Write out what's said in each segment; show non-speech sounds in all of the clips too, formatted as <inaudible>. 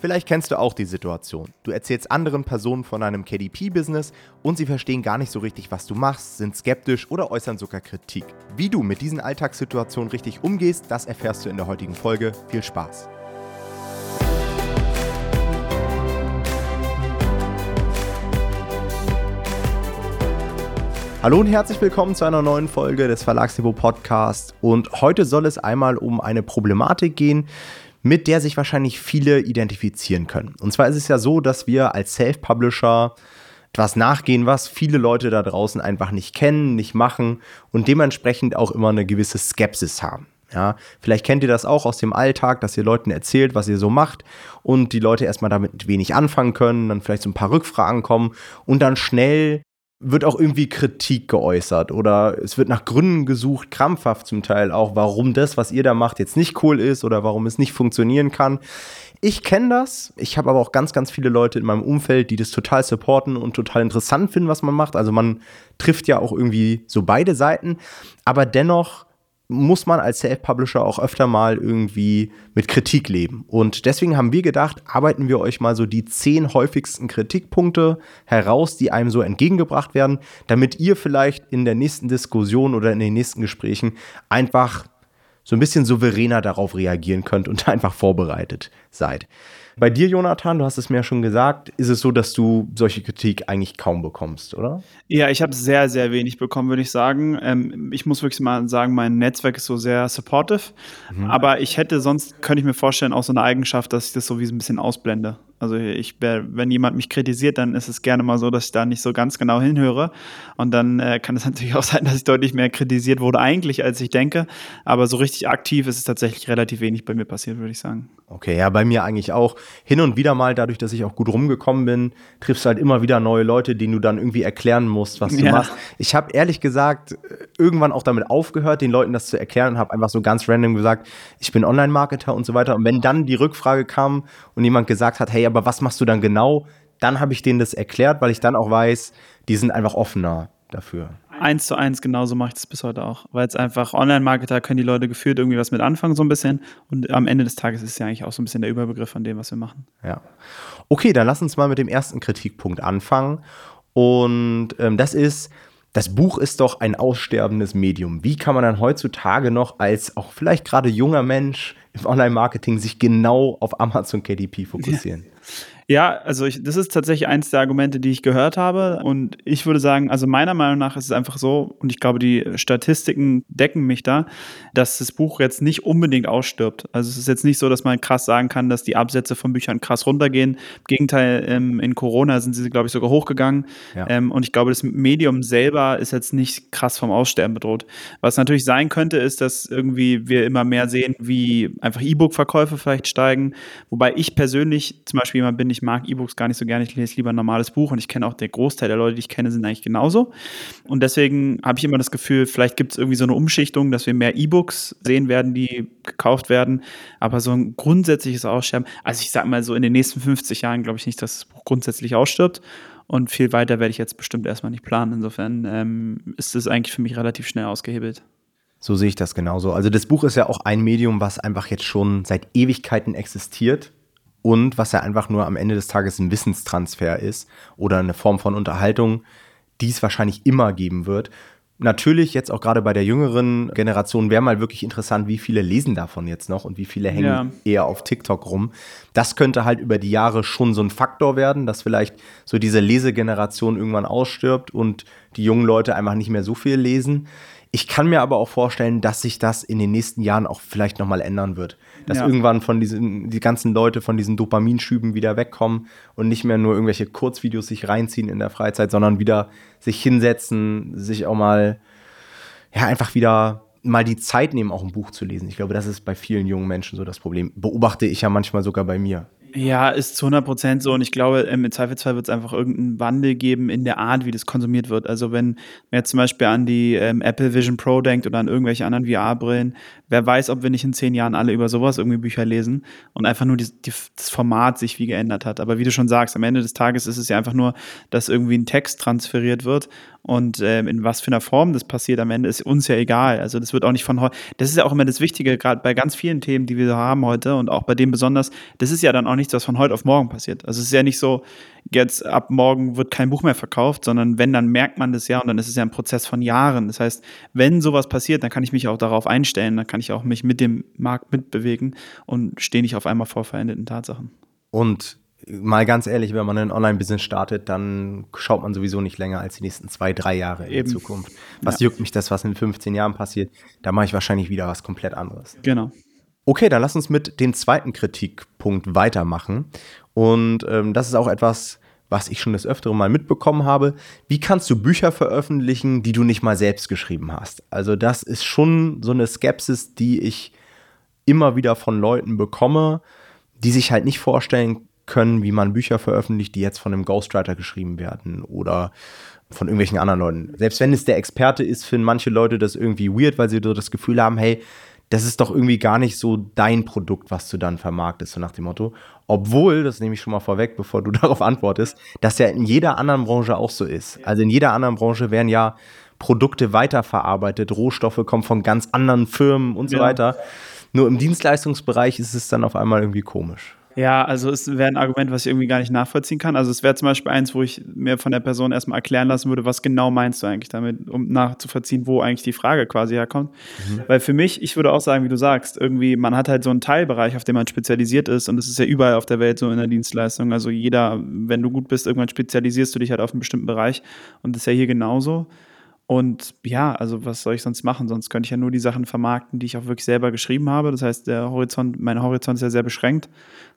Vielleicht kennst du auch die Situation. Du erzählst anderen Personen von deinem KDP-Business und sie verstehen gar nicht so richtig, was du machst, sind skeptisch oder äußern sogar Kritik. Wie du mit diesen Alltagssituationen richtig umgehst, das erfährst du in der heutigen Folge. Viel Spaß! Hallo und herzlich willkommen zu einer neuen Folge des Verlagsniveau Podcast. Und heute soll es einmal um eine Problematik gehen, mit der sich wahrscheinlich viele identifizieren können. Und zwar ist es ja so, dass wir als Self-Publisher etwas nachgehen, was viele Leute da draußen einfach nicht kennen, nicht machen und dementsprechend auch immer eine gewisse Skepsis haben. Ja, vielleicht kennt ihr das auch aus dem Alltag, dass ihr Leuten erzählt, was ihr so macht und die Leute erstmal damit wenig anfangen können, dann vielleicht so ein paar Rückfragen kommen und dann schnell wird auch irgendwie Kritik geäußert oder es wird nach Gründen gesucht, krampfhaft zum Teil auch, warum das, was ihr da macht, jetzt nicht cool ist oder warum es nicht funktionieren kann. Ich kenne das. Ich habe aber auch ganz, ganz viele Leute in meinem Umfeld, die das total supporten und total interessant finden, was man macht. Also man trifft ja auch irgendwie so beide Seiten. Aber dennoch muss man als Self-Publisher auch öfter mal irgendwie mit Kritik leben. Und deswegen haben wir gedacht, arbeiten wir euch mal so die zehn häufigsten Kritikpunkte heraus, die einem so entgegengebracht werden, damit ihr vielleicht in der nächsten Diskussion oder in den nächsten Gesprächen einfach so ein bisschen souveräner darauf reagieren könnt und <laughs> einfach vorbereitet seid. Bei dir, Jonathan, du hast es mir ja schon gesagt, ist es so, dass du solche Kritik eigentlich kaum bekommst, oder? Ja, ich habe sehr, sehr wenig bekommen, würde ich sagen. Ähm, ich muss wirklich mal sagen, mein Netzwerk ist so sehr supportive. Mhm. Aber ich hätte sonst, könnte ich mir vorstellen, auch so eine Eigenschaft, dass ich das so wie so ein bisschen ausblende. Also ich, wenn jemand mich kritisiert, dann ist es gerne mal so, dass ich da nicht so ganz genau hinhöre. Und dann äh, kann es <laughs> natürlich auch sein, dass ich deutlich mehr kritisiert wurde eigentlich, als ich denke. Aber so richtig aktiv ist es tatsächlich relativ wenig bei mir passiert, würde ich sagen. Okay, ja, bei mir eigentlich auch. Hin und wieder mal, dadurch, dass ich auch gut rumgekommen bin, triffst du halt immer wieder neue Leute, denen du dann irgendwie erklären musst, was du ja. machst. Ich habe ehrlich gesagt irgendwann auch damit aufgehört, den Leuten das zu erklären und habe einfach so ganz random gesagt, ich bin Online-Marketer und so weiter. Und wenn dann die Rückfrage kam und jemand gesagt hat, hey, aber was machst du dann genau? Dann habe ich denen das erklärt, weil ich dann auch weiß, die sind einfach offener dafür eins zu eins genauso mache ich das bis heute auch. Weil es einfach Online-Marketer können die Leute gefühlt irgendwie was mit anfangen, so ein bisschen. Und am Ende des Tages ist es ja eigentlich auch so ein bisschen der Überbegriff von dem, was wir machen. Ja. Okay, dann lass uns mal mit dem ersten Kritikpunkt anfangen. Und ähm, das ist, das Buch ist doch ein aussterbendes Medium. Wie kann man dann heutzutage noch als auch vielleicht gerade junger Mensch im Online-Marketing sich genau auf Amazon KDP fokussieren? Ja. Ja, also ich, das ist tatsächlich eins der Argumente, die ich gehört habe. Und ich würde sagen, also meiner Meinung nach ist es einfach so, und ich glaube, die Statistiken decken mich da, dass das Buch jetzt nicht unbedingt ausstirbt. Also es ist jetzt nicht so, dass man krass sagen kann, dass die Absätze von Büchern krass runtergehen. Im Gegenteil, ähm, in Corona sind sie, glaube ich, sogar hochgegangen. Ja. Ähm, und ich glaube, das Medium selber ist jetzt nicht krass vom Aussterben bedroht. Was natürlich sein könnte, ist, dass irgendwie wir immer mehr sehen, wie einfach E-Book-Verkäufe vielleicht steigen. Wobei ich persönlich zum Beispiel jemand bin, ich ich mag E-Books gar nicht so gerne, ich lese lieber ein normales Buch und ich kenne auch der Großteil der Leute, die ich kenne, sind eigentlich genauso. Und deswegen habe ich immer das Gefühl, vielleicht gibt es irgendwie so eine Umschichtung, dass wir mehr E-Books sehen werden, die gekauft werden. Aber so ein grundsätzliches Aussterben, also ich sage mal so in den nächsten 50 Jahren glaube ich nicht, dass das Buch grundsätzlich ausstirbt. Und viel weiter werde ich jetzt bestimmt erstmal nicht planen. Insofern ähm, ist es eigentlich für mich relativ schnell ausgehebelt. So sehe ich das genauso. Also das Buch ist ja auch ein Medium, was einfach jetzt schon seit Ewigkeiten existiert und was ja einfach nur am Ende des Tages ein Wissenstransfer ist oder eine Form von Unterhaltung, die es wahrscheinlich immer geben wird. Natürlich jetzt auch gerade bei der jüngeren Generation wäre mal wirklich interessant, wie viele lesen davon jetzt noch und wie viele hängen ja. eher auf TikTok rum. Das könnte halt über die Jahre schon so ein Faktor werden, dass vielleicht so diese Lesegeneration irgendwann ausstirbt und die jungen Leute einfach nicht mehr so viel lesen. Ich kann mir aber auch vorstellen, dass sich das in den nächsten Jahren auch vielleicht nochmal ändern wird. Dass ja. irgendwann von diesen, die ganzen Leute von diesen Dopaminschüben wieder wegkommen und nicht mehr nur irgendwelche Kurzvideos sich reinziehen in der Freizeit, sondern wieder sich hinsetzen, sich auch mal, ja, einfach wieder mal die Zeit nehmen, auch ein Buch zu lesen. Ich glaube, das ist bei vielen jungen Menschen so das Problem. Beobachte ich ja manchmal sogar bei mir. Ja, ist zu 100 Prozent so. Und ich glaube, ähm, im Zweifelsfall wird es einfach irgendeinen Wandel geben in der Art, wie das konsumiert wird. Also, wenn man jetzt zum Beispiel an die ähm, Apple Vision Pro denkt oder an irgendwelche anderen VR-Brillen, wer weiß, ob wir nicht in zehn Jahren alle über sowas irgendwie Bücher lesen und einfach nur die, die, das Format sich wie geändert hat. Aber wie du schon sagst, am Ende des Tages ist es ja einfach nur, dass irgendwie ein Text transferiert wird Und ähm, in was für einer Form das passiert am Ende, ist uns ja egal. Also das wird auch nicht von heute. Das ist ja auch immer das Wichtige, gerade bei ganz vielen Themen, die wir haben heute und auch bei dem besonders, das ist ja dann auch nichts, was von heute auf morgen passiert. Also es ist ja nicht so, jetzt ab morgen wird kein Buch mehr verkauft, sondern wenn, dann merkt man das ja und dann ist es ja ein Prozess von Jahren. Das heißt, wenn sowas passiert, dann kann ich mich auch darauf einstellen, dann kann ich auch mich mit dem Markt mitbewegen und stehe nicht auf einmal vor veränderten Tatsachen. Und mal ganz ehrlich, wenn man ein Online-Business startet, dann schaut man sowieso nicht länger als die nächsten zwei, drei Jahre in Eben. Zukunft. Was ja. juckt mich das, was in 15 Jahren passiert? Da mache ich wahrscheinlich wieder was komplett anderes. Genau. Okay, dann lass uns mit dem zweiten Kritikpunkt weitermachen. Und ähm, das ist auch etwas, was ich schon das Öfteren mal mitbekommen habe. Wie kannst du Bücher veröffentlichen, die du nicht mal selbst geschrieben hast? Also das ist schon so eine Skepsis, die ich immer wieder von Leuten bekomme, die sich halt nicht vorstellen können, wie man Bücher veröffentlicht, die jetzt von einem Ghostwriter geschrieben werden oder von irgendwelchen anderen Leuten. Selbst wenn es der Experte ist, finden manche Leute das irgendwie weird, weil sie so das Gefühl haben, hey, das ist doch irgendwie gar nicht so dein Produkt, was du dann vermarktest, so nach dem Motto. Obwohl, das nehme ich schon mal vorweg, bevor du <laughs> darauf antwortest, das ja in jeder anderen Branche auch so ist. Also in jeder anderen Branche werden ja Produkte weiterverarbeitet, Rohstoffe kommen von ganz anderen Firmen und so ja. weiter. Nur im Dienstleistungsbereich ist es dann auf einmal irgendwie komisch. Ja, also es wäre ein Argument, was ich irgendwie gar nicht nachvollziehen kann. Also es wäre zum Beispiel eins, wo ich mir von der Person erstmal erklären lassen würde, was genau meinst du eigentlich damit, um nachzuvollziehen, wo eigentlich die Frage quasi herkommt. Mhm. Weil für mich, ich würde auch sagen, wie du sagst, irgendwie, man hat halt so einen Teilbereich, auf den man spezialisiert ist und das ist ja überall auf der Welt so in der Dienstleistung. Also jeder, wenn du gut bist, irgendwann spezialisierst du dich halt auf einen bestimmten Bereich und das ist ja hier genauso. Und ja, also was soll ich sonst machen? Sonst könnte ich ja nur die Sachen vermarkten, die ich auch wirklich selber geschrieben habe. Das heißt, der Horizont, mein Horizont ist ja sehr beschränkt.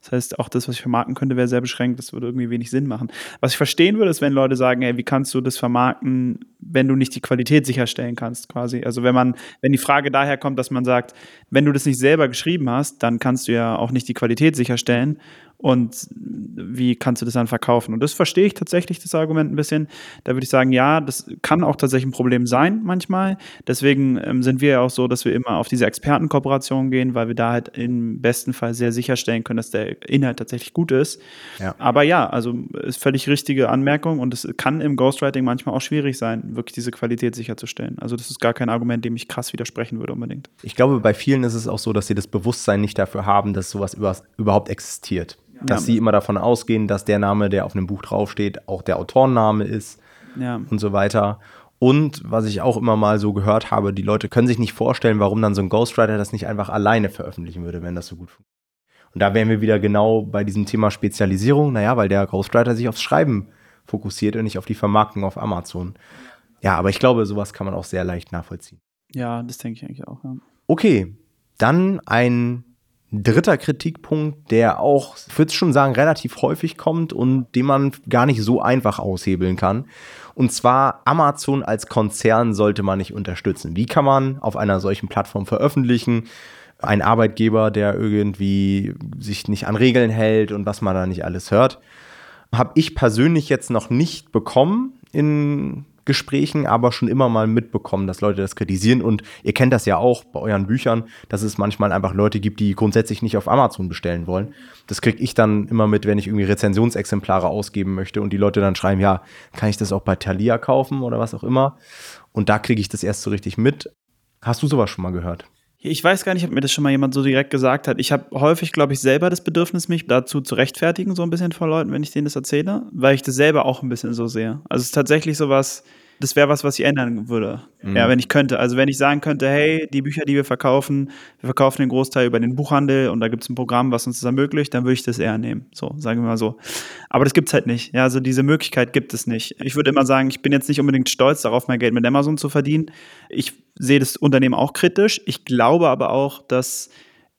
Das heißt, auch das, was ich vermarkten könnte, wäre sehr beschränkt. Das würde irgendwie wenig Sinn machen. Was ich verstehen würde, ist, wenn Leute sagen, ey, wie kannst du das vermarkten, wenn du nicht die Qualität sicherstellen kannst, quasi. Also wenn man, wenn die Frage daher kommt, dass man sagt, wenn du das nicht selber geschrieben hast, dann kannst du ja auch nicht die Qualität sicherstellen und wie kannst du das dann verkaufen? Und das verstehe ich tatsächlich, das Argument ein bisschen. Da würde ich sagen, ja, das kann auch tatsächlich ein Problem sein manchmal. Deswegen ähm, sind wir ja auch so, dass wir immer auf diese Expertenkooperation gehen, weil wir da halt im besten Fall sehr sicherstellen können, dass der Inhalt tatsächlich gut ist. Ja. Aber ja, also ist völlig richtige Anmerkung und es kann im Ghostwriting manchmal auch schwierig sein, wirklich diese Qualität sicherzustellen. Also das ist gar kein Argument, dem ich krass widersprechen würde unbedingt. Ich glaube, bei vielen ist es auch so, dass sie das Bewusstsein nicht dafür haben, dass sowas überhaupt existiert dass ja. sie immer davon ausgehen, dass der Name, der auf einem Buch draufsteht, auch der Autorenname ist ja. und so weiter. Und was ich auch immer mal so gehört habe, die Leute können sich nicht vorstellen, warum dann so ein Ghostwriter das nicht einfach alleine veröffentlichen würde, wenn das so gut funktioniert. Und da wären wir wieder genau bei diesem Thema Spezialisierung. Naja, weil der Ghostwriter sich aufs Schreiben fokussiert und nicht auf die Vermarktung auf Amazon. Ja, aber ich glaube, sowas kann man auch sehr leicht nachvollziehen. Ja, das denke ich eigentlich auch. Ja. Okay, dann ein dritter Kritikpunkt, der auch, ich würde schon sagen, relativ häufig kommt und den man gar nicht so einfach aushebeln kann. Und zwar Amazon als Konzern sollte man nicht unterstützen. Wie kann man auf einer solchen Plattform veröffentlichen? Ein Arbeitgeber, der irgendwie sich nicht an Regeln hält und was man da nicht alles hört. Habe ich persönlich jetzt noch nicht bekommen in Gesprächen aber schon immer mal mitbekommen, dass Leute das kritisieren. Und ihr kennt das ja auch bei euren Büchern, dass es manchmal einfach Leute gibt, die grundsätzlich nicht auf Amazon bestellen wollen. Das kriege ich dann immer mit, wenn ich irgendwie Rezensionsexemplare ausgeben möchte und die Leute dann schreiben, ja, kann ich das auch bei Thalia kaufen oder was auch immer. Und da kriege ich das erst so richtig mit. Hast du sowas schon mal gehört? Ich weiß gar nicht, ob mir das schon mal jemand so direkt gesagt hat. Ich habe häufig, glaube ich, selber das Bedürfnis, mich dazu zu rechtfertigen, so ein bisschen vor Leuten, wenn ich denen das erzähle, weil ich das selber auch ein bisschen so sehe. Also es ist tatsächlich so was, das wäre was, was ich ändern würde. Mhm. Ja, wenn ich könnte. Also wenn ich sagen könnte, hey, die Bücher, die wir verkaufen, wir verkaufen den Großteil über den Buchhandel und da gibt es ein Programm, was uns das ermöglicht, dann würde ich das eher nehmen. So, sagen wir mal so. Aber das gibt es halt nicht. Ja, also diese Möglichkeit gibt es nicht. Ich würde immer sagen, ich bin jetzt nicht unbedingt stolz darauf, mein Geld mit Amazon zu verdienen. Ich sehe das Unternehmen auch kritisch. Ich glaube aber auch, dass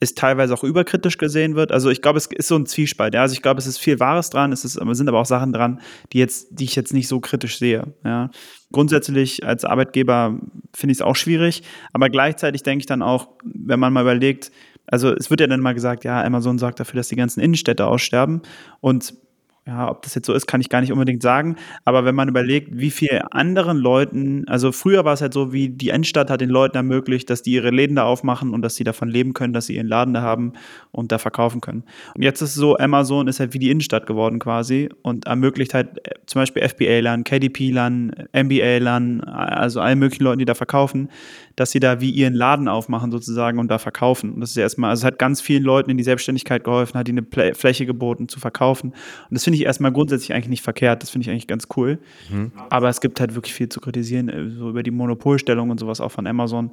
es teilweise auch überkritisch gesehen wird. Also ich glaube, es ist so ein Zwiespalt. Ja? Also ich glaube, es ist viel Wahres dran, es ist, sind aber auch Sachen dran, die jetzt, die ich jetzt nicht so kritisch sehe. Ja? Grundsätzlich als Arbeitgeber finde ich es auch schwierig, aber gleichzeitig denke ich dann auch, wenn man mal überlegt, also es wird ja dann mal gesagt, ja, Amazon sorgt dafür, dass die ganzen Innenstädte aussterben und ja, ob das jetzt so ist, kann ich gar nicht unbedingt sagen. Aber wenn man überlegt, wie viel anderen Leuten, also früher war es halt so, wie die Endstadt hat den Leuten ermöglicht, dass die ihre Läden da aufmachen und dass sie davon leben können, dass sie ihren Laden da haben und da verkaufen können. Und jetzt ist es so, Amazon ist halt wie die Innenstadt geworden quasi und ermöglicht halt äh, zum Beispiel FBA-Lern, KDP-Lern, MBA-Lern, also allen möglichen Leuten, die da verkaufen, dass sie da wie ihren Laden aufmachen sozusagen und da verkaufen. Und das ist ja erstmal, also es hat ganz vielen Leuten in die Selbstständigkeit geholfen, hat ihnen eine Fläche geboten zu verkaufen. Und das finde ich erstmal grundsätzlich eigentlich nicht verkehrt. Das finde ich eigentlich ganz cool. Mhm. Aber es gibt halt wirklich viel zu kritisieren, äh, so über die Monopolstellung und sowas auch von Amazon.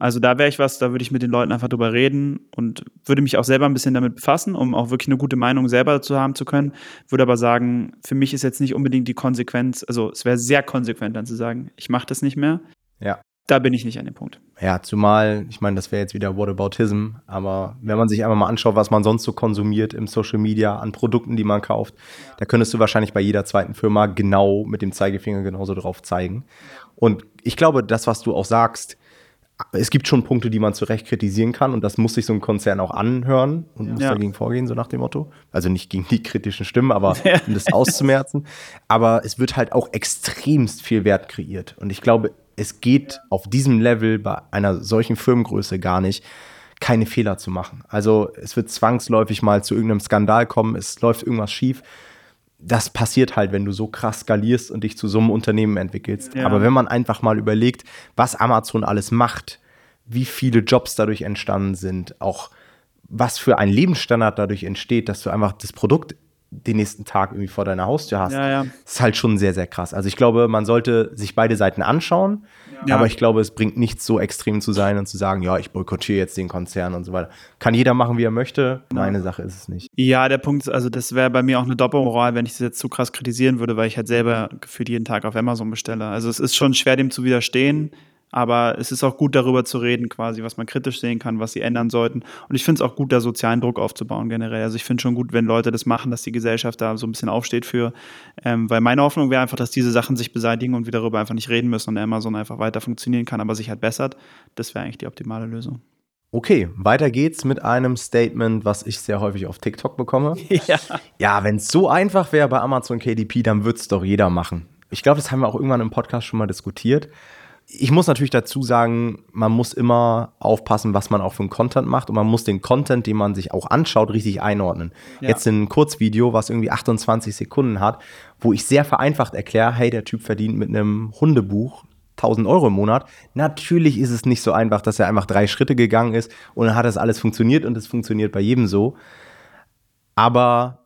Also da wäre ich was, da würde ich mit den Leuten einfach drüber reden und würde mich auch selber ein bisschen damit befassen, um auch wirklich eine gute Meinung selber zu haben zu können. Würde aber sagen, für mich ist jetzt nicht unbedingt die Konsequenz, also es wäre sehr konsequent dann zu sagen, ich mache das nicht mehr. Ja da bin ich nicht an dem Punkt. Ja, zumal, ich meine, das wäre jetzt wieder Whataboutism, aber wenn man sich einfach mal anschaut, was man sonst so konsumiert im Social Media an Produkten, die man kauft, ja. da könntest du wahrscheinlich bei jeder zweiten Firma genau mit dem Zeigefinger genauso drauf zeigen. Und ich glaube, das, was du auch sagst, es gibt schon Punkte, die man zu Recht kritisieren kann und das muss sich so ein Konzern auch anhören und muss ja. dagegen vorgehen, so nach dem Motto. Also nicht gegen die kritischen Stimmen, aber <laughs> um das auszumerzen. Aber es wird halt auch extremst viel Wert kreiert. Und ich glaube, es geht auf diesem Level bei einer solchen Firmengröße gar nicht, keine Fehler zu machen. Also es wird zwangsläufig mal zu irgendeinem Skandal kommen, es läuft irgendwas schief. Das passiert halt, wenn du so krass skalierst und dich zu so einem Unternehmen entwickelst. Ja. Aber wenn man einfach mal überlegt, was Amazon alles macht, wie viele Jobs dadurch entstanden sind, auch was für ein Lebensstandard dadurch entsteht, dass du einfach das Produkt den nächsten Tag irgendwie vor deiner Haustür hast, ja, ja. ist halt schon sehr, sehr krass. Also ich glaube, man sollte sich beide Seiten anschauen, ja. aber ich glaube, es bringt nichts so extrem zu sein und zu sagen, ja, ich boykottiere jetzt den Konzern und so weiter. Kann jeder machen, wie er möchte. Meine Sache ist es nicht. Ja, der Punkt ist, also das wäre bei mir auch eine Doppelmoral, wenn ich das jetzt zu krass kritisieren würde, weil ich halt selber gefühlt jeden Tag auf Amazon bestelle. Also es ist schon schwer, dem zu widerstehen. Aber es ist auch gut, darüber zu reden, quasi, was man kritisch sehen kann, was sie ändern sollten. Und ich finde es auch gut, da sozialen Druck aufzubauen generell. Also ich finde schon gut, wenn Leute das machen, dass die Gesellschaft da so ein bisschen aufsteht für. Ähm, weil meine Hoffnung wäre einfach, dass diese Sachen sich beseitigen und wir darüber einfach nicht reden müssen und Amazon einfach weiter funktionieren kann, aber sich halt bessert. Das wäre eigentlich die optimale Lösung. Okay, weiter geht's mit einem Statement, was ich sehr häufig auf TikTok bekomme. <laughs> Ja, ja wenn es so einfach wäre bei Amazon KDP, dann würde es doch jeder machen. Ich glaube, das haben wir auch irgendwann im Podcast schon mal diskutiert ich muss natürlich dazu sagen, man muss immer aufpassen, was man auch für einen Content macht und man muss den Content, den man sich auch anschaut, richtig einordnen. Ja. Jetzt ein Kurzvideo, was irgendwie 28 Sekunden hat, wo ich sehr vereinfacht erkläre, hey, der Typ verdient mit einem Hundebuch 1000 Euro im Monat. Natürlich ist es nicht so einfach, dass er einfach drei Schritte gegangen ist und dann hat das alles funktioniert und es funktioniert bei jedem so. Aber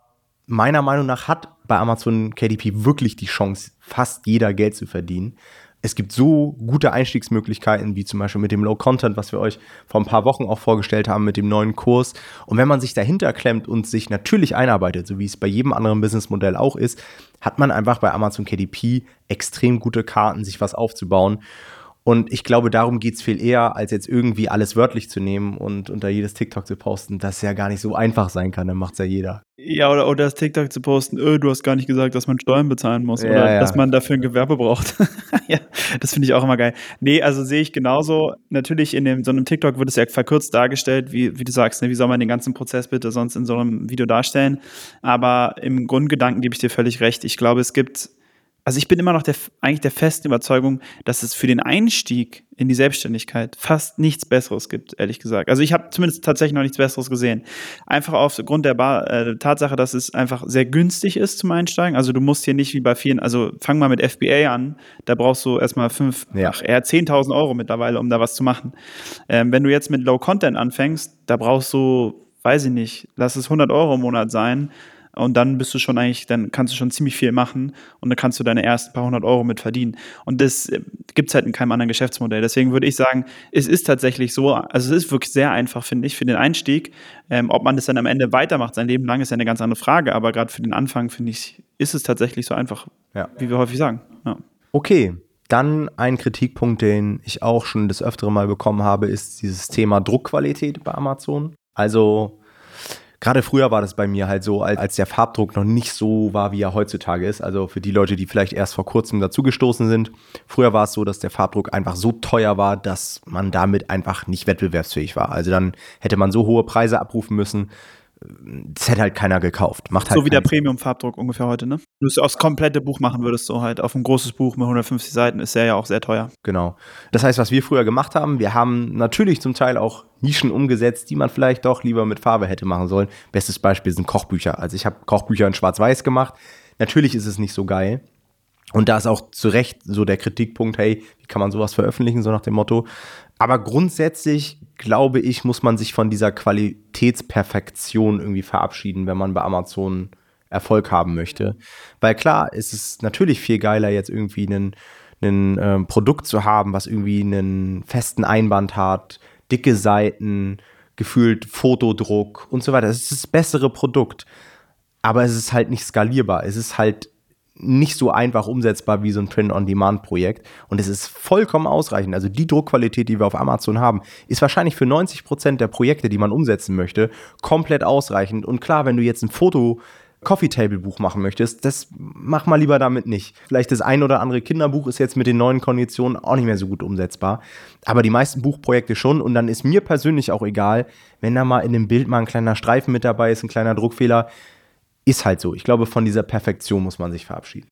meiner Meinung nach hat bei Amazon KDP wirklich die Chance, fast jeder Geld zu verdienen es gibt so gute Einstiegsmöglichkeiten, wie zum Beispiel mit dem Low Content, was wir euch vor ein paar Wochen auch vorgestellt haben, mit dem neuen Kurs. Und wenn man sich dahinter klemmt und sich natürlich einarbeitet, so wie es bei jedem anderen Businessmodell auch ist, hat man einfach bei Amazon KDP extrem gute Karten, sich was aufzubauen. Und ich glaube, darum geht es viel eher, als jetzt irgendwie alles wörtlich zu nehmen und unter jedes TikTok zu posten, das ja gar nicht so einfach sein kann, dann macht es ja jeder. Ja, oder, oder das TikTok zu posten, öh, du hast gar nicht gesagt, dass man Steuern bezahlen muss ja, oder ja. dass man dafür ein Gewerbe braucht. <laughs> ja, das finde ich auch immer geil. Nee, also sehe ich genauso. Natürlich in dem, so einem TikTok wird es ja verkürzt dargestellt, wie, wie du sagst, ne? wie soll man den ganzen Prozess bitte sonst in so einem Video darstellen? Aber im Grundgedanken gebe ich dir völlig recht. Ich glaube, es gibt also ich bin immer noch der, eigentlich der festen Überzeugung, dass es für den Einstieg in die Selbstständigkeit fast nichts Besseres gibt, ehrlich gesagt. Also ich habe zumindest tatsächlich noch nichts Besseres gesehen. Einfach aufgrund der Bar, äh, Tatsache, dass es einfach sehr günstig ist zum Einsteigen. Also du musst hier nicht wie bei vielen, also fang mal mit FBA an, da brauchst du erstmal fünf, ja. ach, eher 10.000 Euro mittlerweile, um da was zu machen. Ähm, wenn du jetzt mit Low Content anfängst, da brauchst du, weiß ich nicht, lass es 100 Euro im Monat sein und dann bist du schon eigentlich, dann kannst du schon ziemlich viel machen und dann kannst du deine ersten paar hundert Euro mit verdienen. Und das äh, gibt es halt in keinem anderen Geschäftsmodell. Deswegen würde ich sagen, es ist tatsächlich so, also es ist wirklich sehr einfach, finde ich, für den Einstieg. Ähm, ob man das dann am Ende weitermacht, sein Leben lang, ist ja eine ganz andere Frage, aber gerade für den Anfang, finde ich, ist es tatsächlich so einfach, ja. wie wir häufig sagen. Ja. Okay, dann ein Kritikpunkt, den ich auch schon das öftere Mal bekommen habe, ist dieses Thema Druckqualität bei Amazon. Also Gerade früher war das bei mir halt so, als, der Farbdruck noch nicht so war, wie er heutzutage ist. Also für die Leute, die vielleicht erst vor kurzem dazugestoßen sind. Früher war es so, dass der Farbdruck einfach so teuer war, dass man damit einfach nicht wettbewerbsfähig war. Also dann hätte man so hohe Preise abrufen müssen. Das hätte halt keiner gekauft. Macht halt so wie der Premium-Farbdruck ungefähr heute, ne? Wenn du es aufs komplette Buch machen würdest, so halt auf ein großes Buch mit 150 Seiten, ist der ja auch sehr teuer. Genau. Das heißt, was wir früher gemacht haben, wir haben natürlich zum Teil auch Nischen umgesetzt, die man vielleicht doch lieber mit Farbe hätte machen sollen. Bestes Beispiel sind Kochbücher. Also ich habe Kochbücher in Schwarz-Weiß gemacht. Natürlich ist es nicht so geil. Und da ist auch zu Recht so der Kritikpunkt, hey, wie kann man sowas veröffentlichen, so nach dem Motto. Aber grundsätzlich, glaube ich, muss man sich von dieser Qualitätsperfektion irgendwie verabschieden, wenn man bei Amazon Erfolg haben möchte. Weil klar, es ist natürlich viel geiler, jetzt irgendwie ein ähm, Produkt zu haben, was irgendwie einen festen Einband hat, dicke Seiten, gefühlt Fotodruck und so weiter. Es ist das bessere Produkt. Aber es ist halt nicht skalierbar. Es ist halt nicht so einfach umsetzbar wie so ein Print-on-Demand-Projekt. Und es ist vollkommen ausreichend. Also die Druckqualität, die wir auf Amazon haben, ist wahrscheinlich für 90 Prozent der Projekte, die man umsetzen möchte, komplett ausreichend. Und klar, wenn du jetzt ein Foto Coffee Table Buch machen möchtest, das mach mal lieber damit nicht. Vielleicht das ein oder andere Kinderbuch ist jetzt mit den neuen Konditionen auch nicht mehr so gut umsetzbar, aber die meisten Buchprojekte schon und dann ist mir persönlich auch egal, wenn da mal in dem Bild mal ein kleiner Streifen mit dabei ist, ein kleiner Druckfehler, ist halt so. Ich glaube, von dieser Perfektion muss man sich verabschieden.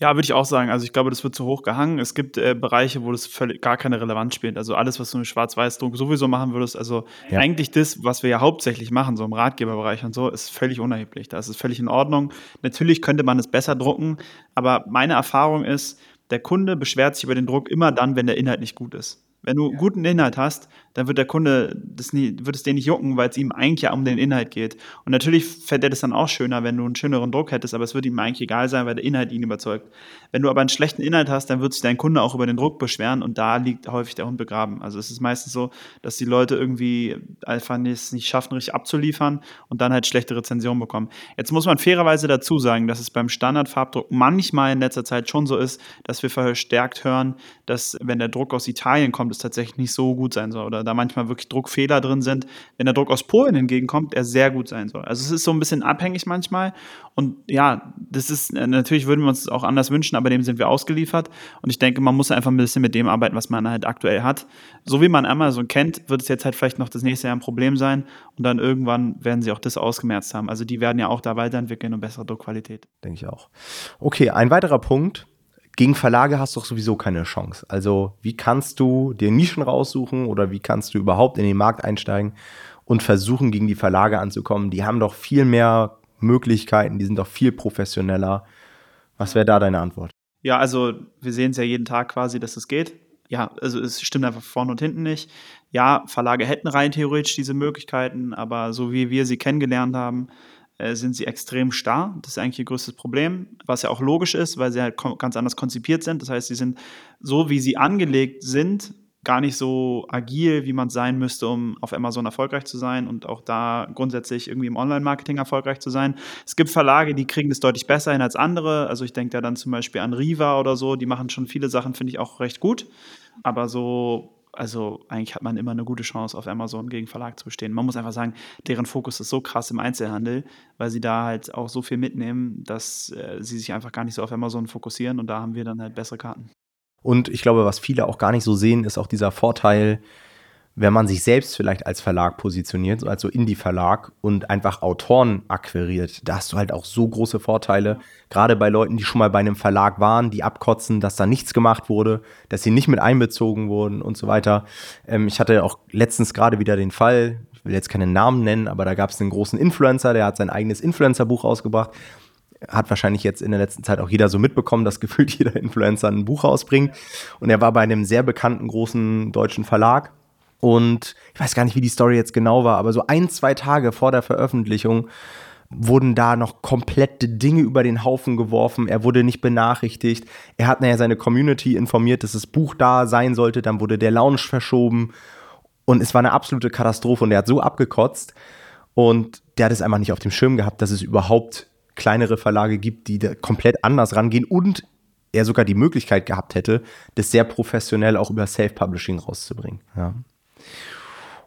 Ja, würde ich auch sagen. Also ich glaube, das wird zu hoch gehangen. Es gibt äh, Bereiche, wo das völlig gar keine Relevanz spielt. Also alles, was du mit Schwarz-Weiß-Druck sowieso machen würdest, also ja. eigentlich das, was wir ja hauptsächlich machen, so im Ratgeberbereich und so, ist völlig unerheblich. Das ist völlig in Ordnung. Natürlich könnte man es besser drucken, aber meine Erfahrung ist, der Kunde beschwert sich über den Druck immer dann, wenn der Inhalt nicht gut ist. Wenn du guten Inhalt hast, dann wird der Kunde das nie, wird es dir nicht jucken, weil es ihm eigentlich ja um den Inhalt geht. Und natürlich fände er das dann auch schöner, wenn du einen schöneren Druck hättest, aber es wird ihm eigentlich egal sein, weil der Inhalt ihn überzeugt. Wenn du aber einen schlechten Inhalt hast, dann wird sich dein Kunde auch über den Druck beschweren und da liegt häufig der Hund begraben. Also es ist meistens so, dass die Leute irgendwie einfach es nicht schaffen, richtig abzuliefern und dann halt schlechte Rezensionen bekommen. Jetzt muss man fairerweise dazu sagen, dass es beim Standardfarbdruck manchmal in letzter Zeit schon so ist, dass wir verstärkt hören, dass wenn der Druck aus Italien kommt, es tatsächlich nicht so gut sein soll oder da manchmal wirklich Druckfehler drin sind. Wenn der Druck aus Polen hingegen kommt, er sehr gut sein soll. Also es ist so ein bisschen abhängig manchmal. Und ja, das ist, äh, natürlich würden wir uns auch anders wünschen, aber dem sind wir ausgeliefert. Und ich denke, man muss einfach ein bisschen mit dem arbeiten, was man halt aktuell hat. So wie man Amazon kennt, wird es jetzt halt vielleicht noch das nächste Jahr ein Problem sein. Und dann irgendwann werden sie auch das ausgemerzt haben. Also die werden ja auch da weiterentwickeln und bessere Druckqualität. Denke ich auch. Okay, ein weiterer Punkt, gegen Verlage hast du doch sowieso keine Chance. Also wie kannst du dir Nischen raussuchen oder wie kannst du überhaupt in den Markt einsteigen und versuchen, gegen die Verlage anzukommen? Die haben doch viel mehr Möglichkeiten, die sind doch viel professioneller. Was wäre da deine Antwort? Ja, also wir sehen es ja jeden Tag quasi, dass es geht. Ja, also es stimmt einfach vorne und hinten nicht. Ja, Verlage hätten rein theoretisch diese Möglichkeiten, aber so wie wir sie kennengelernt haben, äh, sind sie extrem starr. Das ist eigentlich ihr größtes Problem, was ja auch logisch ist, weil sie halt ganz anders konzipiert sind. Das heißt, sie sind so, wie sie angelegt sind, gar nicht so agil, wie man sein müsste, um auf Amazon erfolgreich zu sein und auch da grundsätzlich irgendwie im Online-Marketing erfolgreich zu sein. Es gibt Verlage, die kriegen das deutlich besser hin als andere. Also ich denke da dann zum Beispiel an Riva oder so, die machen schon viele Sachen, finde ich auch recht gut. Aber so also eigentlich hat man immer eine gute Chance, auf Amazon gegen Verlag zu bestehen. Man muss einfach sagen, deren Fokus ist so krass im Einzelhandel, weil sie da halt auch so viel mitnehmen, dass äh, sie sich einfach gar nicht so auf Amazon fokussieren und da haben wir dann halt bessere Karten. Und ich glaube, was viele auch gar nicht so sehen, ist auch dieser Vorteil, wenn man sich selbst vielleicht als Verlag positioniert, also Indie-Verlag und einfach Autoren akquiriert, da hast du halt auch so große Vorteile. Gerade bei Leuten, die schon mal bei einem Verlag waren, die abkotzen, dass da nichts gemacht wurde, dass sie nicht mit einbezogen wurden und so weiter. Ähm, ich hatte auch letztens gerade wieder den Fall, ich will jetzt keinen Namen nennen, aber da gab es einen großen Influencer, der hat sein eigenes Influencer-Buch rausgebracht hat wahrscheinlich jetzt in der letzten Zeit auch jeder so mitbekommen, dass <laughs> gefühlt jeder Influencer ein Buch rausbringt. Und er war bei einem sehr bekannten großen deutschen Verlag und ich weiß gar nicht, wie die Story jetzt genau war, aber so ein, zwei Tage vor der Veröffentlichung wurden da noch komplette Dinge über den Haufen geworfen. Er wurde nicht benachrichtigt. Er hat nachher seine Community informiert, dass das Buch da sein sollte. Dann wurde der Launch verschoben. Und es war eine absolute Katastrophe. Und er hat so abgekotzt. Und der hat es einfach nicht auf dem Schirm gehabt, dass es überhaupt kleinere Verlage gibt, die da komplett anders rangehen und er sogar die Möglichkeit gehabt hätte, das sehr professionell auch über Self-Publishing rauszubringen. Ja.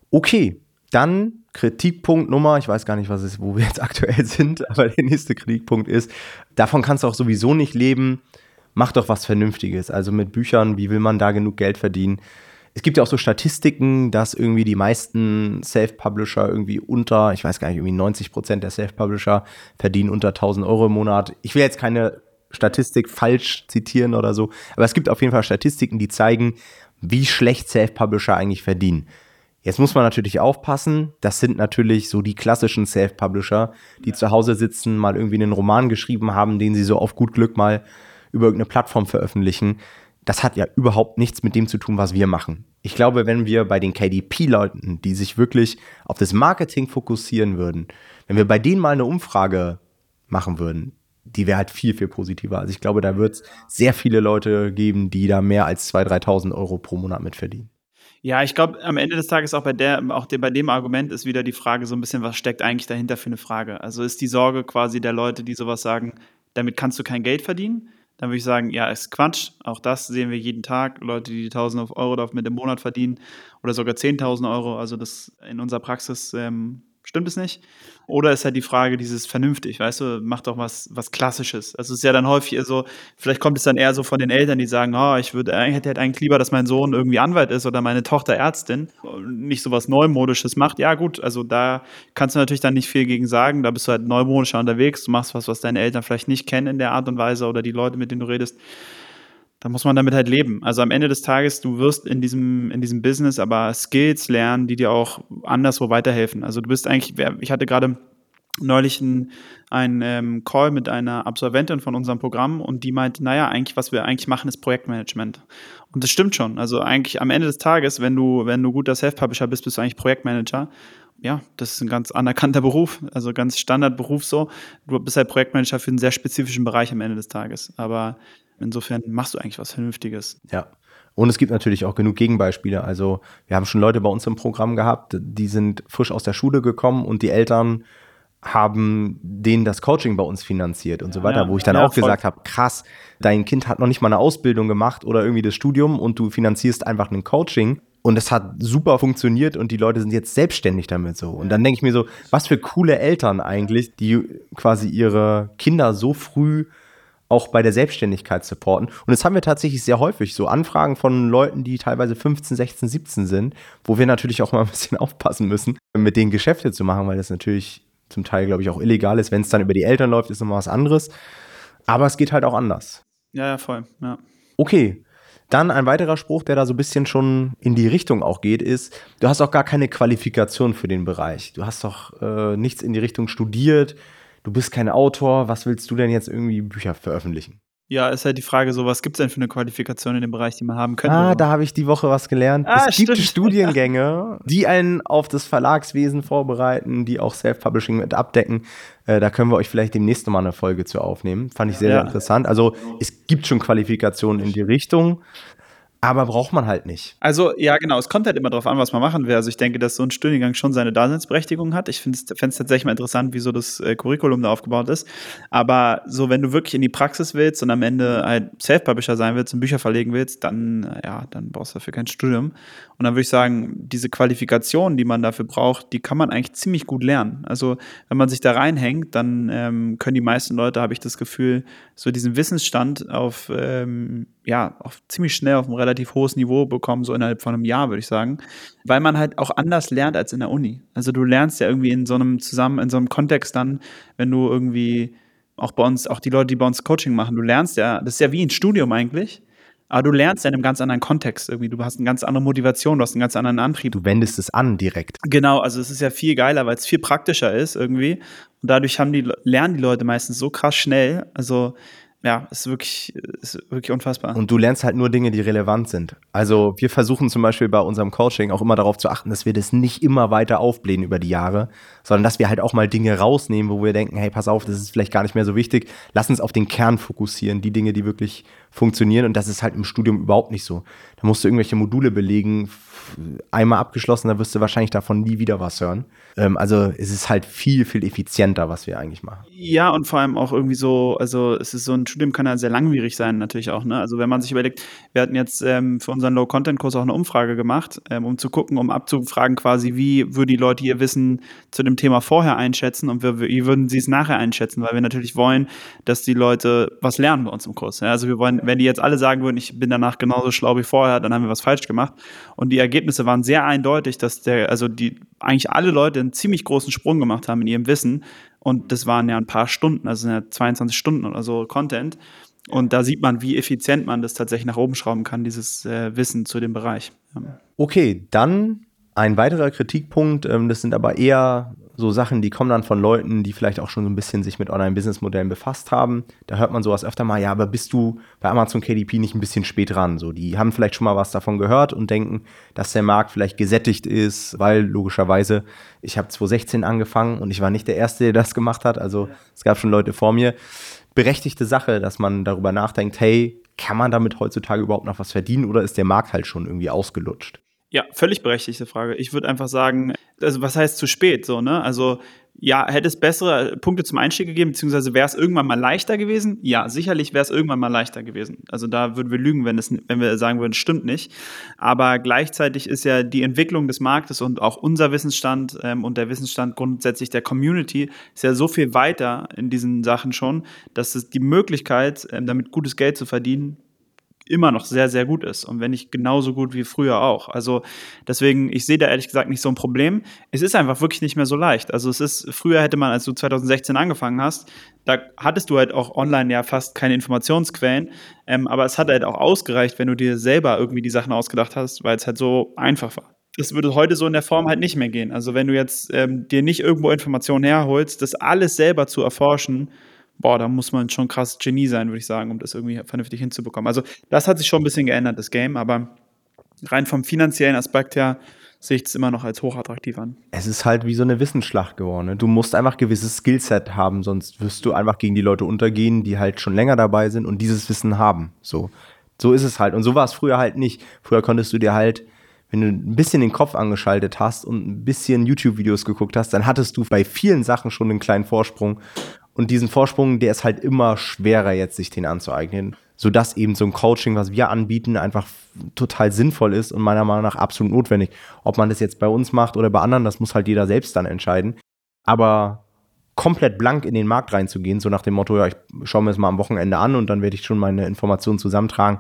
Okay, dann Kritikpunkt Nummer, ich weiß gar nicht, was ist, wo wir jetzt <laughs> aktuell sind, aber der nächste Kritikpunkt ist, davon kannst du auch sowieso nicht leben. Mach doch was Vernünftiges. Also mit Büchern, wie will man da genug Geld verdienen? Es gibt ja auch so Statistiken, dass irgendwie die meisten Self-Publisher irgendwie unter, ich weiß gar nicht, irgendwie 90 Prozent der Self-Publisher verdienen unter 1000 Euro im Monat. Ich will jetzt keine Statistik falsch zitieren oder so, aber es gibt auf jeden Fall Statistiken, die zeigen, wie schlecht Self-Publisher eigentlich verdienen. Jetzt muss man natürlich aufpassen, das sind natürlich so die klassischen Self-Publisher, die ja. zu Hause sitzen, mal irgendwie einen Roman geschrieben haben, den sie so auf gut Glück mal über irgendeine Plattform veröffentlichen. Das hat ja überhaupt nichts mit dem zu tun, was wir machen. Ich glaube, wenn wir bei den KDP-Leuten, die sich wirklich auf das Marketing fokussieren würden, wenn wir bei denen mal eine Umfrage machen würden, die wäre halt viel, viel positiver. Also ich glaube, da wird es sehr viele Leute geben, die da mehr als 2.000, 3.000 Euro pro Monat mit verdienen. Ja, ich glaube, am Ende des Tages auch bei der, auch bei dem Argument ist wieder die Frage so ein bisschen, was steckt eigentlich dahinter für eine Frage? Also ist die Sorge quasi der Leute, die sowas sagen, damit kannst du kein Geld verdienen? Dann würde ich sagen, ja, ist Quatsch. Auch das sehen wir jeden Tag. Leute, die 1000 Euro mit im Monat verdienen oder sogar 10.000 Euro. Also das in unserer Praxis ähm, stimmt es nicht. Oder ist halt die Frage, dieses vernünftig, weißt du, macht doch was, was Klassisches. Also es ist ja dann häufig so, vielleicht kommt es dann eher so von den Eltern, die sagen, oh, ich würde, ich hätte halt eigentlich lieber, dass mein Sohn irgendwie Anwalt ist oder meine Tochter Ärztin, nicht so was Neumodisches macht. Ja, gut, also da kannst du natürlich dann nicht viel gegen sagen, da bist du halt neumodischer unterwegs, du machst was, was deine Eltern vielleicht nicht kennen in der Art und Weise oder die Leute, mit denen du redest da muss man damit halt leben. Also am Ende des Tages, du wirst in diesem, in diesem Business aber Skills lernen, die dir auch anderswo weiterhelfen. Also du bist eigentlich, ich hatte gerade neulich einen, einen ähm, Call mit einer Absolventin von unserem Programm und die meinte, naja, eigentlich, was wir eigentlich machen, ist Projektmanagement. Und das stimmt schon. Also eigentlich am Ende des Tages, wenn du, wenn du guter Self-Publisher bist, bist du eigentlich Projektmanager. Ja, das ist ein ganz anerkannter Beruf, also ganz Standardberuf so. Du bist halt Projektmanager für einen sehr spezifischen Bereich am Ende des Tages. Aber Insofern machst du eigentlich was Vernünftiges. Ja. Und es gibt natürlich auch genug Gegenbeispiele. Also wir haben schon Leute bei uns im Programm gehabt, die sind frisch aus der Schule gekommen und die Eltern haben denen das Coaching bei uns finanziert und ja, so weiter, wo ich dann ja, auch voll. gesagt habe, krass, dein Kind hat noch nicht mal eine Ausbildung gemacht oder irgendwie das Studium und du finanzierst einfach ein Coaching und es hat super funktioniert und die Leute sind jetzt selbstständig damit so. Und dann denke ich mir so, was für coole Eltern eigentlich, die quasi ihre Kinder so früh auch bei der Selbstständigkeit supporten. Und das haben wir tatsächlich sehr häufig, so Anfragen von Leuten, die teilweise 15, 16, 17 sind, wo wir natürlich auch mal ein bisschen <laughs> aufpassen müssen, mit denen Geschäfte zu machen, weil das natürlich zum Teil, glaube ich, auch illegal ist. Wenn es dann über die Eltern läuft, ist nochmal was anderes. Aber es geht halt auch anders. Ja, ja, voll. Ja. Okay. Dann ein weiterer Spruch, der da so ein bisschen schon in die Richtung auch geht, ist, du hast auch gar keine Qualifikation für den Bereich. Du hast doch äh, nichts in die Richtung studiert du bist kein Autor, was willst du denn jetzt irgendwie Bücher veröffentlichen? Ja, ist halt die Frage so, was gibt es denn für eine Qualifikation in dem Bereich, die man haben könnte? Ah, da habe ich die Woche was gelernt. Ah, es gibt Studiengänge, <laughs> die einen auf das Verlagswesen vorbereiten, die auch Self-Publishing mit abdecken. Äh, da können wir euch vielleicht demnächst mal eine Folge zu aufnehmen. Fand ich sehr, ja. sehr interessant. Also es gibt schon Qualifikationen in die Richtung. Aber braucht man halt nicht. Also, ja, genau. Es kommt halt immer darauf an, was man machen will. Also, ich denke, dass so ein Studiengang schon seine Daseinsberechtigung hat. Ich finde es tatsächlich mal interessant, wie so das äh, Curriculum da aufgebaut ist. Aber so, wenn du wirklich in die Praxis willst und am Ende halt Self-Publisher sein willst und Bücher verlegen willst, dann, äh, ja, dann brauchst du dafür kein Studium. Und dann würde ich sagen, diese Qualifikation, die man dafür braucht, die kann man eigentlich ziemlich gut lernen. Also, wenn man sich da reinhängt, dann ähm, können die meisten Leute, habe ich das Gefühl, so diesen Wissensstand auf, ähm, ja, auf ziemlich schnell auf einem relativ hohes Niveau bekommen, so innerhalb von einem Jahr, würde ich sagen. Weil man halt auch anders lernt als in der Uni. Also du lernst ja irgendwie in so einem zusammen, in so einem Kontext dann, wenn du irgendwie auch bei uns, auch die Leute, die bei uns Coaching machen, du lernst ja, das ist ja wie ein Studium eigentlich. Aber du lernst ja in einem ganz anderen Kontext irgendwie. Du hast eine ganz andere Motivation, du hast einen ganz anderen Antrieb. Du wendest es an direkt. Genau, also es ist ja viel geiler, weil es viel praktischer ist irgendwie. Und dadurch haben die, lernen die Leute meistens so krass schnell. Also ja, ist wirklich, ist wirklich unfassbar. Und du lernst halt nur Dinge, die relevant sind. Also wir versuchen zum Beispiel bei unserem Coaching auch immer darauf zu achten, dass wir das nicht immer weiter aufblähen über die Jahre, sondern dass wir halt auch mal Dinge rausnehmen, wo wir denken, hey, pass auf, das ist vielleicht gar nicht mehr so wichtig. Lass uns auf den Kern fokussieren, die Dinge, die wirklich funktionieren. Und das ist halt im Studium überhaupt nicht so. Da musst du irgendwelche Module belegen, einmal abgeschlossen, da wirst du wahrscheinlich davon nie wieder was hören. Ähm, also es ist halt viel, viel effizienter, was wir eigentlich machen. Ja, und vor allem auch irgendwie so, also es ist so ein Studium kann ja sehr langwierig sein, natürlich auch. Ne? Also wenn man sich überlegt, wir hatten jetzt ähm, für unseren Low-Content-Kurs auch eine Umfrage gemacht, ähm, um zu gucken, um abzufragen quasi, wie würden die Leute ihr Wissen zu dem Thema vorher einschätzen und wie, würden sie es nachher einschätzen, weil wir natürlich wollen, dass die Leute was lernen bei uns im Kurs. Ja? Also wir wollen, wenn die jetzt alle sagen würden, ich bin danach genauso schlau wie vorher, dann haben wir was falsch gemacht. Und die Ergebnisse waren sehr eindeutig, dass der, also die eigentlich alle Leute einen ziemlich großen Sprung gemacht haben in ihrem Wissen und das waren ja ein paar Stunden, also ja 22 Stunden oder so Content. Und da sieht man, wie effizient man das tatsächlich nach oben schrauben kann, dieses äh, Wissen zu dem Bereich. Okay, dann ein weiterer Kritikpunkt, ähm, das sind aber eher so Sachen, die kommen dann von Leuten, die vielleicht auch schon so ein bisschen sich mit Online-Business-Modellen befasst haben. Da hört man sowas öfter mal, ja, aber bist du bei Amazon KDP nicht ein bisschen spät dran? So, die haben vielleicht schon mal was davon gehört und denken, dass der Markt vielleicht gesättigt ist, weil logischerweise, ich habe 2016 angefangen und ich war nicht der Erste, der das gemacht hat. Also es gab schon Leute vor mir. Berechtigte Sache, dass man darüber nachdenkt, hey, kann man damit heutzutage überhaupt noch was verdienen oder ist der Markt halt schon irgendwie ausgelutscht? Ja, völlig berechtigte Frage. Ich würde einfach sagen, also was heißt zu spät so, ne? Also ja, hätte es bessere Punkte zum Einstieg gegeben, beziehungsweise wäre es irgendwann mal leichter gewesen? Ja, sicherlich wäre es irgendwann mal leichter gewesen. Also da würden wir lügen, wenn, es, wenn wir sagen würden, stimmt nicht. Aber gleichzeitig ist ja die Entwicklung des Marktes und auch unser Wissensstand ähm, und der Wissensstand grundsätzlich der Community ist ja so viel weiter in diesen Sachen schon, dass es die Möglichkeit, ähm, damit gutes Geld zu verdienen, immer noch sehr, sehr gut ist. Und wenn nicht genauso gut wie früher auch. Also deswegen, ich sehe da ehrlich gesagt nicht so ein Problem. Es ist einfach wirklich nicht mehr so leicht. Also es ist, früher hätte man, als du 2016 angefangen hast, da hattest du halt auch online ja fast keine Informationsquellen. Ähm, aber es hat halt auch ausgereicht, wenn du dir selber irgendwie die Sachen ausgedacht hast, weil es halt so einfach war. Das würde heute so in der Form halt nicht mehr gehen. Also wenn du jetzt ähm, dir nicht irgendwo Informationen herholst, das alles selber zu erforschen, boah, da muss man schon krass Genie sein, würde ich sagen, um das irgendwie vernünftig hinzubekommen. Also das hat sich schon ein bisschen geändert, das Game, aber rein vom finanziellen Aspekt her sehe ich es immer noch als hochattraktiv an. Es ist halt wie so eine Wissensschlacht geworden. Ne? Du musst einfach gewisses Skillset haben, sonst wirst du einfach gegen die Leute untergehen, die halt schon länger dabei sind und dieses Wissen haben. So, so ist es halt. Und so war es früher halt nicht. Früher konntest du dir halt wenn du ein bisschen den Kopf angeschaltet hast und ein bisschen YouTube-Videos geguckt hast, dann hattest du bei vielen Sachen schon einen kleinen Vorsprung. Und diesen Vorsprung, der ist halt immer schwerer jetzt, sich den anzueignen. Sodass eben so ein Coaching, was wir anbieten, einfach total sinnvoll ist und meiner Meinung nach absolut notwendig. Ob man das jetzt bei uns macht oder bei anderen, das muss halt jeder selbst dann entscheiden. Aber komplett blank in den Markt reinzugehen, so nach dem Motto, ja, ich schaue mir das mal am Wochenende an und dann werde ich schon meine Informationen zusammentragen,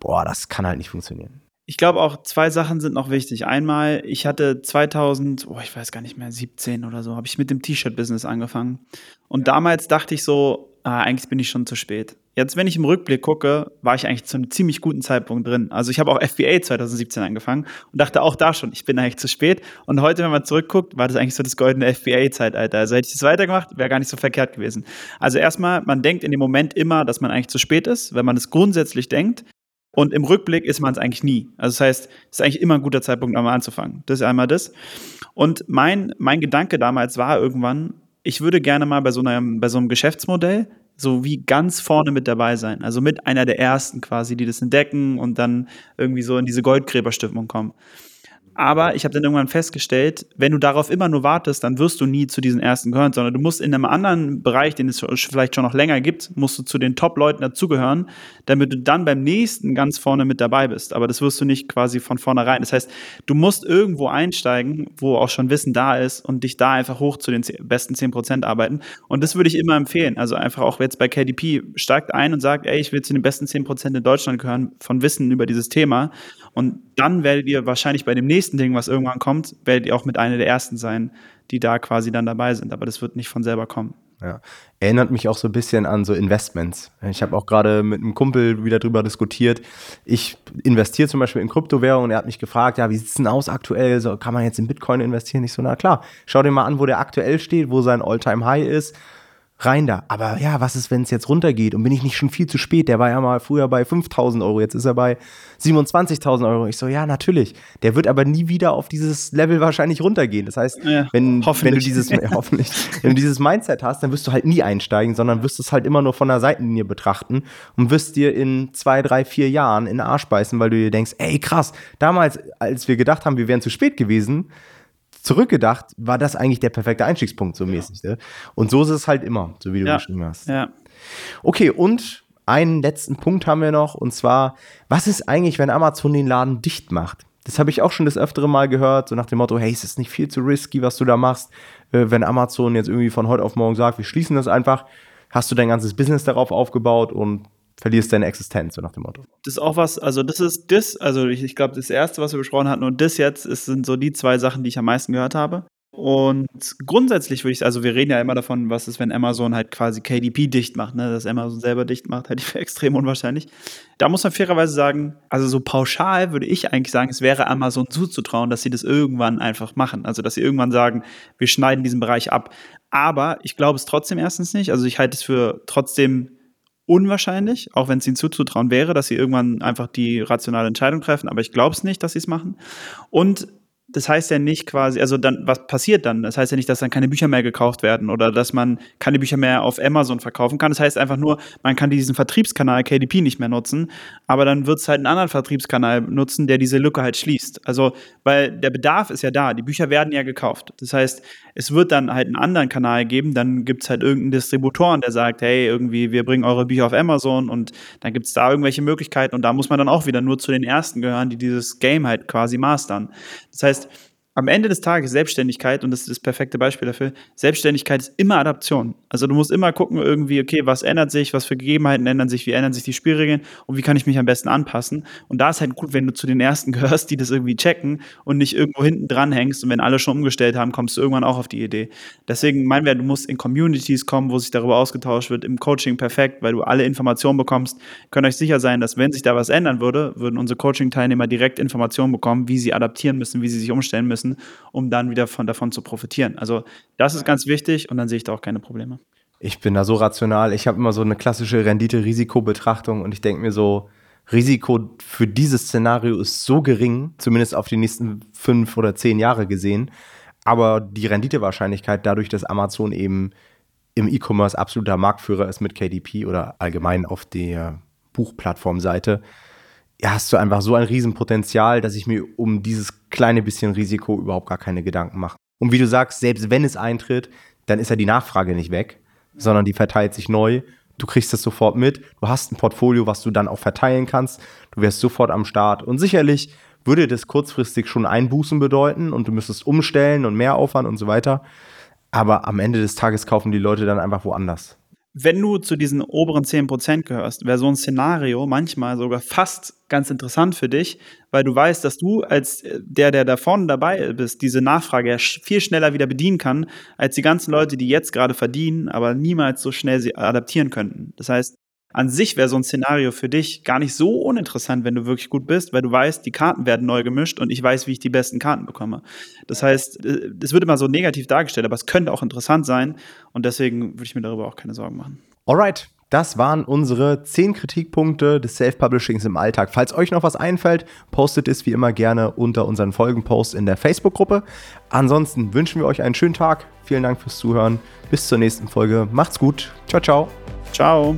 boah, das kann halt nicht funktionieren. Ich glaube auch zwei Sachen sind noch wichtig. Einmal, ich hatte 2000, oh, ich weiß gar nicht mehr, 17 oder so, habe ich mit dem T-Shirt-Business angefangen. Und damals dachte ich so, ah, eigentlich bin ich schon zu spät. Jetzt, wenn ich im Rückblick gucke, war ich eigentlich zu einem ziemlich guten Zeitpunkt drin. Also ich habe auch FBA 2017 angefangen und dachte auch da schon, ich bin eigentlich zu spät. Und heute, wenn man zurückguckt, war das eigentlich so das goldene FBA-Zeitalter. Also hätte ich das weitergemacht, wäre gar nicht so verkehrt gewesen. Also erstmal, man denkt in dem Moment immer, dass man eigentlich zu spät ist, wenn man es grundsätzlich denkt. Und im Rückblick ist man es eigentlich nie. Also das heißt, es ist eigentlich immer ein guter Zeitpunkt, einmal anzufangen. Das ist einmal das. Und mein, mein Gedanke damals war irgendwann, ich würde gerne mal bei so einem, bei so einem Geschäftsmodell so wie ganz vorne mit dabei sein. Also mit einer der ersten quasi, die das entdecken und dann irgendwie so in diese Goldgräberstimmung kommen. Aber ich habe dann irgendwann festgestellt, wenn du darauf immer nur wartest, dann wirst du nie zu diesen ersten gehören, sondern du musst in einem anderen Bereich, den es vielleicht schon noch länger gibt, musst du zu den Top-Leuten dazugehören, damit du dann beim nächsten ganz vorne mit dabei bist. Aber das wirst du nicht quasi von vornherein. Das heißt, du musst irgendwo einsteigen, wo auch schon Wissen da ist und dich da einfach hoch zu den besten 10% arbeiten. Und das würde ich immer empfehlen. Also einfach auch jetzt bei KDP, steigt ein und sagt, ey, ich will zu den besten 10% in Deutschland gehören von Wissen über dieses Thema. Und dann werdet ihr wahrscheinlich bei dem nächsten Ding, was irgendwann kommt, werdet ihr auch mit einer der ersten sein, die da quasi dann dabei sind. Aber das wird nicht von selber kommen. Ja. Erinnert mich auch so ein bisschen an so Investments. Ich habe auch gerade mit einem Kumpel wieder drüber diskutiert. Ich investiere zum Beispiel in Kryptowährungen und er hat mich gefragt, ja, wie sieht es denn aus aktuell? So, kann man jetzt in Bitcoin investieren? Ich so, na klar, schau dir mal an, wo der aktuell steht, wo sein All-Time-High ist rein da. Aber ja, was ist, wenn es jetzt runtergeht und bin ich nicht schon viel zu spät? Der war ja mal früher bei 5000 Euro, jetzt ist er bei 27.000 Euro. Ich so, ja, natürlich. Der wird aber nie wieder auf dieses Level wahrscheinlich runtergehen. Das heißt, ja, wenn, wenn du dieses, hoffentlich, <laughs> wenn du dieses Mindset hast, dann wirst du halt nie einsteigen, sondern wirst es halt immer nur von der Seitenlinie betrachten und wirst dir in zwei, drei, vier Jahren in den Arsch beißen, weil du dir denkst, ey, krass, damals, als wir gedacht haben, wir wären zu spät gewesen, zurückgedacht, war das eigentlich der perfekte Einstiegspunkt, so mäßig. Ne? Und so ist es halt immer, so wie du Ja. geschrieben hast. Ja. Okay, und einen letzten Punkt haben wir noch, und zwar, was ist eigentlich, wenn Amazon den Laden dicht macht? Das habe ich auch schon das öftere Mal gehört, so nach dem Motto, hey, ist es nicht viel zu risky, was du da machst? Äh, wenn Amazon jetzt irgendwie von heute auf morgen sagt, wir schließen das einfach, hast du dein ganzes Business darauf aufgebaut und verlierst deine Existenz, so nach dem Motto. Das ist auch was, also das ist das, also ich, ich glaube, das erste, was wir besprochen hatten und das jetzt, ist, sind so die zwei Sachen, die ich am meisten gehört habe. Und grundsätzlich würde ich, also wir reden ja immer davon, was ist, wenn Amazon halt quasi KDP dicht macht, ne? dass Amazon selber dicht macht, halte ich für <laughs> extrem unwahrscheinlich. Da muss man fairerweise sagen, also so pauschal würde ich eigentlich sagen, es wäre Amazon zuzutrauen, dass sie das irgendwann einfach machen. Also dass sie irgendwann sagen, wir schneiden diesen Bereich ab. Aber ich glaube es trotzdem erstens nicht. Also ich halte es für trotzdem unwahrscheinlich, auch wenn es ihnen zuzutrauen wäre, dass sie irgendwann einfach die rationale Entscheidung treffen, aber ich glaube es nicht, dass sie es machen. Und das heißt ja nicht quasi, also dann, was passiert dann? Das heißt ja nicht, dass dann keine Bücher mehr gekauft werden oder dass man keine Bücher mehr auf Amazon verkaufen kann. Das heißt einfach nur, man kann diesen Vertriebskanal KDP nicht mehr nutzen, aber dann wird es halt einen anderen Vertriebskanal nutzen, der diese Lücke halt schließt. Also, weil der Bedarf ist ja da, die Bücher werden ja gekauft. Das heißt, es wird dann halt einen anderen Kanal geben, dann gibt es halt irgendeinen Distributoren, der sagt, hey, irgendwie, wir bringen eure Bücher auf Amazon und dann gibt es da irgendwelche Möglichkeiten und da muss man dann auch wieder nur zu den Ersten gehören, die dieses Game halt quasi mastern. Das heißt, am Ende des Tages Selbstständigkeit, und das ist das perfekte Beispiel dafür, Selbstständigkeit ist immer Adaption. Also du musst immer gucken, irgendwie, okay, was ändert sich, was für Gegebenheiten ändern sich, wie ändern sich die Spielregeln und wie kann ich mich am besten anpassen. Und da ist halt gut, wenn du zu den Ersten <laughs> gehörst, die das irgendwie checken und nicht irgendwo hinten dran hängst und wenn alle schon umgestellt haben, kommst du irgendwann auch auf die Idee. Deswegen meinen wir, du musst in Communities kommen, wo sich darüber ausgetauscht wird, im Coaching perfekt, weil du alle Informationen bekommst. Könnt euch sicher sein, dass wenn sich da was ändern würde, würden unsere Coaching-Teilnehmer direkt Informationen bekommen, wie sie adaptieren müssen, wie sie sich umstellen müssen, um dann wieder von, davon zu profitieren. Also das ist ganz wichtig und dann sehe ich da auch keine Probleme. Ich bin da so rational. Ich habe immer so eine klassische Rendite-Risiko-Betrachtung und ich denke mir so, Risiko für dieses Szenario ist so gering, zumindest auf die nächsten fünf oder zehn Jahre gesehen. Aber die Renditewahrscheinlichkeit, dadurch, dass Amazon eben im E-Commerce absoluter Marktführer ist mit KDP oder allgemein auf der Buchplattformseite, ja, hast du einfach so ein Riesenpotenzial, dass ich mir um dieses kleine bisschen Risiko überhaupt gar keine Gedanken mache. Und wie du sagst, selbst wenn es eintritt, dann ist ja die Nachfrage nicht weg, sondern die verteilt sich neu. Du kriegst es sofort mit. Du hast ein Portfolio, was du dann auch verteilen kannst. Du wärst sofort am Start. Und sicherlich würde das kurzfristig schon Einbußen bedeuten und du müsstest umstellen und mehr Aufwand und so weiter. Aber am Ende des Tages kaufen die Leute dann einfach woanders. Wenn du zu diesen oberen 10% gehörst, wäre so ein Szenario manchmal sogar fast ganz interessant für dich, weil du weißt, dass du als der, der da vorne dabei bist, diese Nachfrage ja viel schneller wieder bedienen kann, als die ganzen Leute, die jetzt gerade verdienen, aber niemals so schnell sie adaptieren könnten. Das heißt, an sich wäre so ein Szenario für dich gar nicht so uninteressant, wenn du wirklich gut bist, weil du weißt, die Karten werden neu gemischt und ich weiß, wie ich die besten Karten bekomme. Das heißt, es wird immer so negativ dargestellt, aber es könnte auch interessant sein und deswegen würde ich mir darüber auch keine Sorgen machen. Alright, das waren unsere 10 Kritikpunkte des Self-Publishings im Alltag. Falls euch noch was einfällt, postet es wie immer gerne unter unseren Folgenpost in der Facebook-Gruppe. Ansonsten wünschen wir euch einen schönen Tag. Vielen Dank fürs Zuhören. Bis zur nächsten Folge. Macht's gut. Ciao, ciao. Ciao.